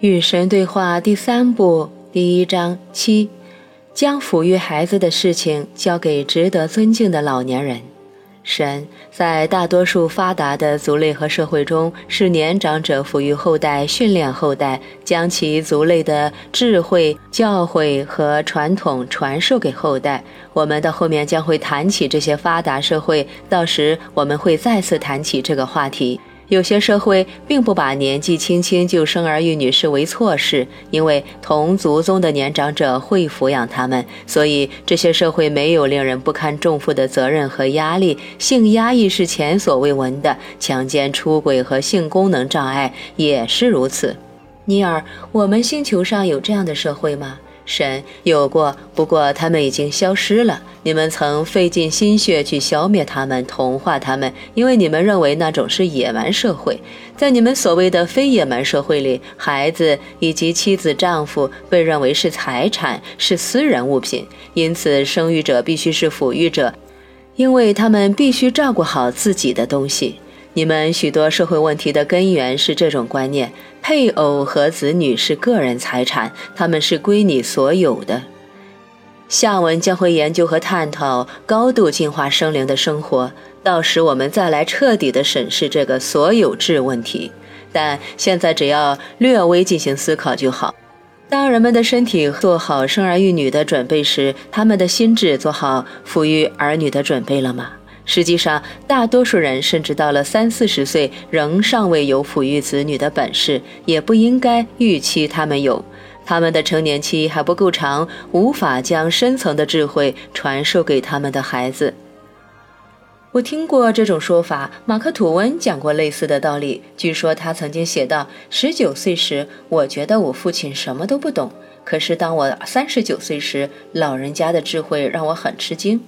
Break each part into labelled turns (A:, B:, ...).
A: 与神对话第三部第一章七，将抚育孩子的事情交给值得尊敬的老年人。神在大多数发达的族类和社会中，是年长者抚育后代、训练后代，将其族类的智慧、教诲和传统传授给后代。我们到后面将会谈起这些发达社会，到时我们会再次谈起这个话题。有些社会并不把年纪轻轻就生儿育女视为错事，因为同族宗的年长者会抚养他们，所以这些社会没有令人不堪重负的责任和压力。性压抑是前所未闻的，强奸、出轨和性功能障碍也是如此。尼尔，我们星球上有这样的社会吗？神有过，不过他们已经消失了。你们曾费尽心血去消灭他们、同化他们，因为你们认为那种是野蛮社会。在你们所谓的非野蛮社会里，孩子以及妻子、丈夫被认为是财产，是私人物品，因此生育者必须是抚育者，因为他们必须照顾好自己的东西。你们许多社会问题的根源是这种观念：配偶和子女是个人财产，他们是归你所有的。下文将会研究和探讨高度进化生灵的生活，到时我们再来彻底的审视这个所有制问题。但现在只要略微进行思考就好。当人们的身体做好生儿育女的准备时，他们的心智做好抚育儿女的准备了吗？实际上，大多数人甚至到了三四十岁，仍尚未有抚育子女的本事，也不应该预期他们有。他们的成年期还不够长，无法将深层的智慧传授给他们的孩子。我听过这种说法，马克·吐温讲过类似的道理。据说他曾经写道：“十九岁时，我觉得我父亲什么都不懂；可是当我三十九岁时，老人家的智慧让我很吃惊。”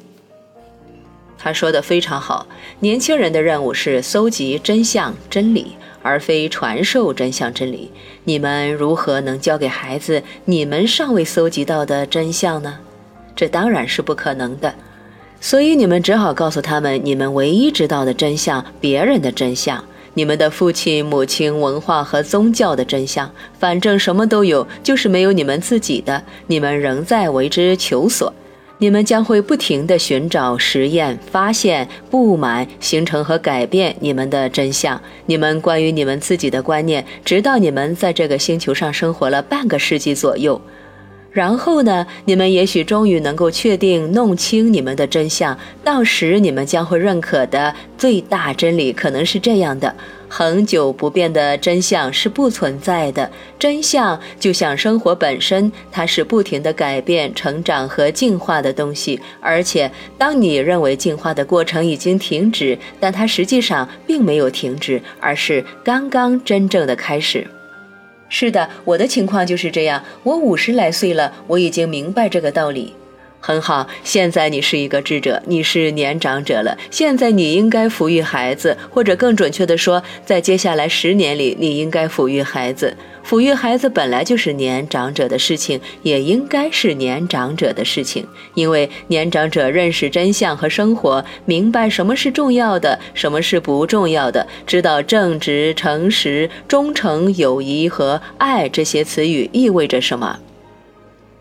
A: 他说的非常好，年轻人的任务是搜集真相、真理，而非传授真相、真理。你们如何能教给孩子你们尚未搜集到的真相呢？这当然是不可能的。所以你们只好告诉他们你们唯一知道的真相，别人的真相，你们的父亲、母亲、文化和宗教的真相。反正什么都有，就是没有你们自己的，你们仍在为之求索。你们将会不停地寻找、实验、发现、不满、形成和改变你们的真相。你们关于你们自己的观念，直到你们在这个星球上生活了半个世纪左右。然后呢？你们也许终于能够确定、弄清你们的真相。到时你们将会认可的最大真理可能是这样的：恒久不变的真相是不存在的。真相就像生活本身，它是不停地改变、成长和进化的东西。而且，当你认为进化的过程已经停止，但它实际上并没有停止，而是刚刚真正的开始。是的，我的情况就是这样。我五十来岁了，我已经明白这个道理。很好，现在你是一个智者，你是年长者了。现在你应该抚育孩子，或者更准确地说，在接下来十年里，你应该抚育孩子。抚育孩子本来就是年长者的事情，也应该是年长者的事情，因为年长者认识真相和生活，明白什么是重要的，什么是不重要的，知道正直、诚实、忠诚、友谊和爱这些词语意味着什么。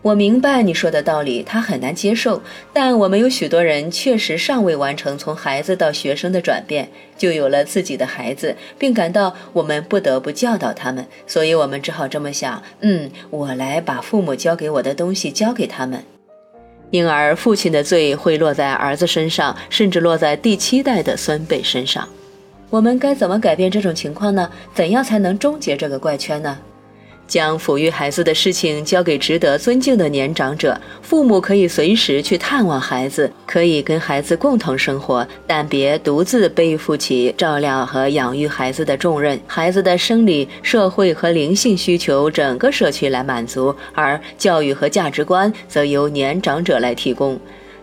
A: 我明白你说的道理，他很难接受。但我们有许多人确实尚未完成从孩子到学生的转变，就有了自己的孩子，并感到我们不得不教导他们，所以我们只好这么想：嗯，我来把父母教给我的东西教给他们。因而，父亲的罪会落在儿子身上，甚至落在第七代的孙辈身上。我们该怎么改变这种情况呢？怎样才能终结这个怪圈呢？将抚育孩子的事情交给值得尊敬的年长者，父母可以随时去探望孩子，可以跟孩子共同生活，但别独自背负起照料和养育孩子的重任。孩子的生理、社会和灵性需求，整个社区来满足，而教育和价值观则由年长者来提供。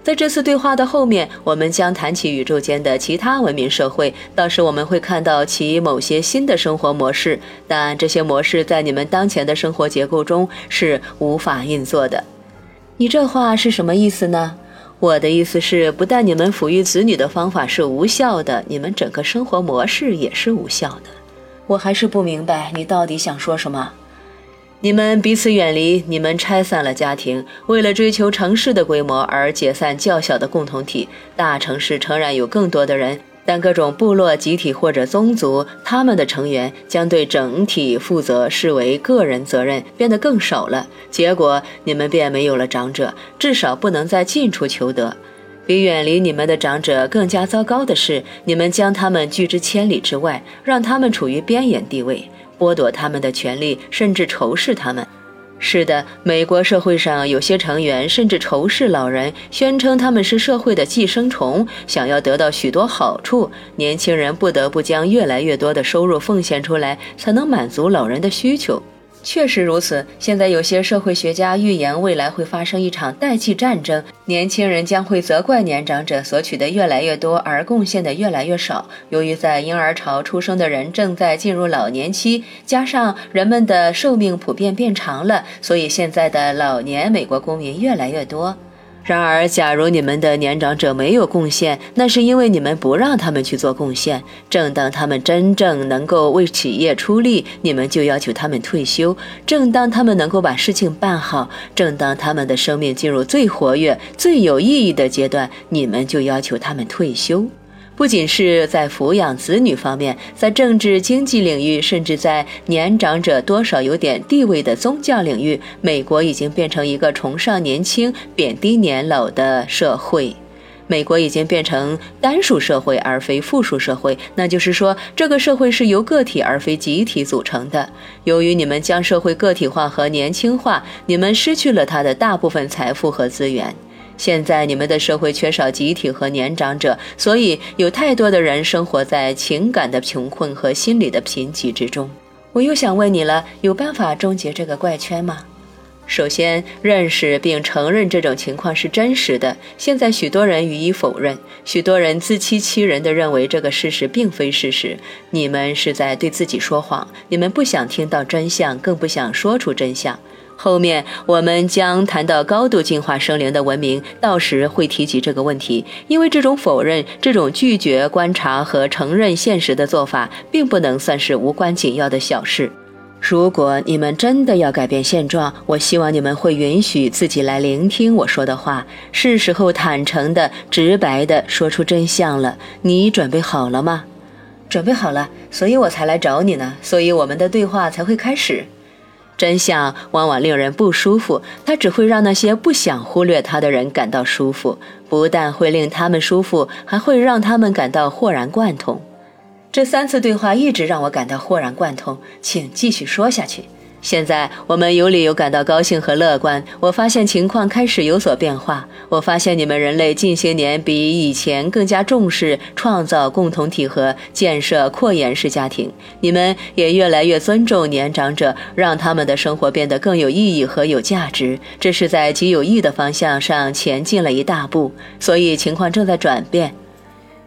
A: 在这次对话的后面，我们将谈起宇宙间的其他文明社会。到时我们会看到其某些新的生活模式，但这些模式在你们当前的生活结构中是无法运作的。你这话是什么意思呢？我的意思是，不但你们抚育子女的方法是无效的，你们整个生活模式也是无效的。我还是不明白你到底想说什么。你们彼此远离，你们拆散了家庭，为了追求城市的规模而解散较小的共同体。大城市诚然有更多的人，但各种部落、集体或者宗族，他们的成员将对整体负责视为个人责任变得更少了。结果，你们便没有了长者，至少不能在近处求得。比远离你们的长者更加糟糕的是，你们将他们拒之千里之外，让他们处于边缘地位。剥夺他们的权利，甚至仇视他们。是的，美国社会上有些成员甚至仇视老人，宣称他们是社会的寄生虫，想要得到许多好处。年轻人不得不将越来越多的收入奉献出来，才能满足老人的需求。确实如此。现在有些社会学家预言未来会发生一场代际战争，年轻人将会责怪年长者索取的越来越多，而贡献的越来越少。由于在婴儿潮出生的人正在进入老年期，加上人们的寿命普遍变长了，所以现在的老年美国公民越来越多。然而，假如你们的年长者没有贡献，那是因为你们不让他们去做贡献。正当他们真正能够为企业出力，你们就要求他们退休；正当他们能够把事情办好，正当他们的生命进入最活跃、最有意义的阶段，你们就要求他们退休。不仅是在抚养子女方面，在政治经济领域，甚至在年长者多少有点地位的宗教领域，美国已经变成一个崇尚年轻、贬低年老的社会。美国已经变成单数社会而非复数社会，那就是说，这个社会是由个体而非集体组成的。由于你们将社会个体化和年轻化，你们失去了它的大部分财富和资源。现在你们的社会缺少集体和年长者，所以有太多的人生活在情感的穷困和心理的贫瘠之中。我又想问你了，有办法终结这个怪圈吗？首先，认识并承认这种情况是真实的。现在许多人予以否认，许多人自欺欺人地认为这个事实并非事实。你们是在对自己说谎，你们不想听到真相，更不想说出真相。后面我们将谈到高度进化生灵的文明，到时会提及这个问题。因为这种否认、这种拒绝观察和承认现实的做法，并不能算是无关紧要的小事。如果你们真的要改变现状，我希望你们会允许自己来聆听我说的话。是时候坦诚的、直白的说出真相了。你准备好了吗？准备好了，所以我才来找你呢。所以我们的对话才会开始。真相往往令人不舒服，它只会让那些不想忽略它的人感到舒服。不但会令他们舒服，还会让他们感到豁然贯通。这三次对话一直让我感到豁然贯通，请继续说下去。现在我们有理由感到高兴和乐观。我发现情况开始有所变化。我发现你们人类近些年比以前更加重视创造共同体和建设扩延式家庭。你们也越来越尊重年长者，让他们的生活变得更有意义和有价值。这是在极有益的方向上前进了一大步。所以情况正在转变。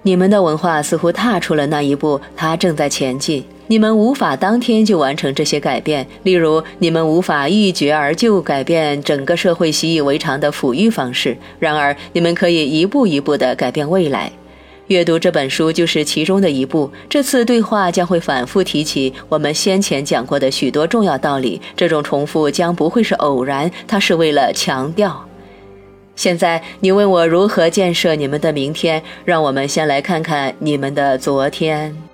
A: 你们的文化似乎踏出了那一步，它正在前进。你们无法当天就完成这些改变，例如，你们无法一决而就改变整个社会习以为常的抚育方式。然而，你们可以一步一步地改变未来。阅读这本书就是其中的一步。这次对话将会反复提起我们先前讲过的许多重要道理。这种重复将不会是偶然，它是为了强调。现在，你问我如何建设你们的明天？让我们先来看看你们的昨天。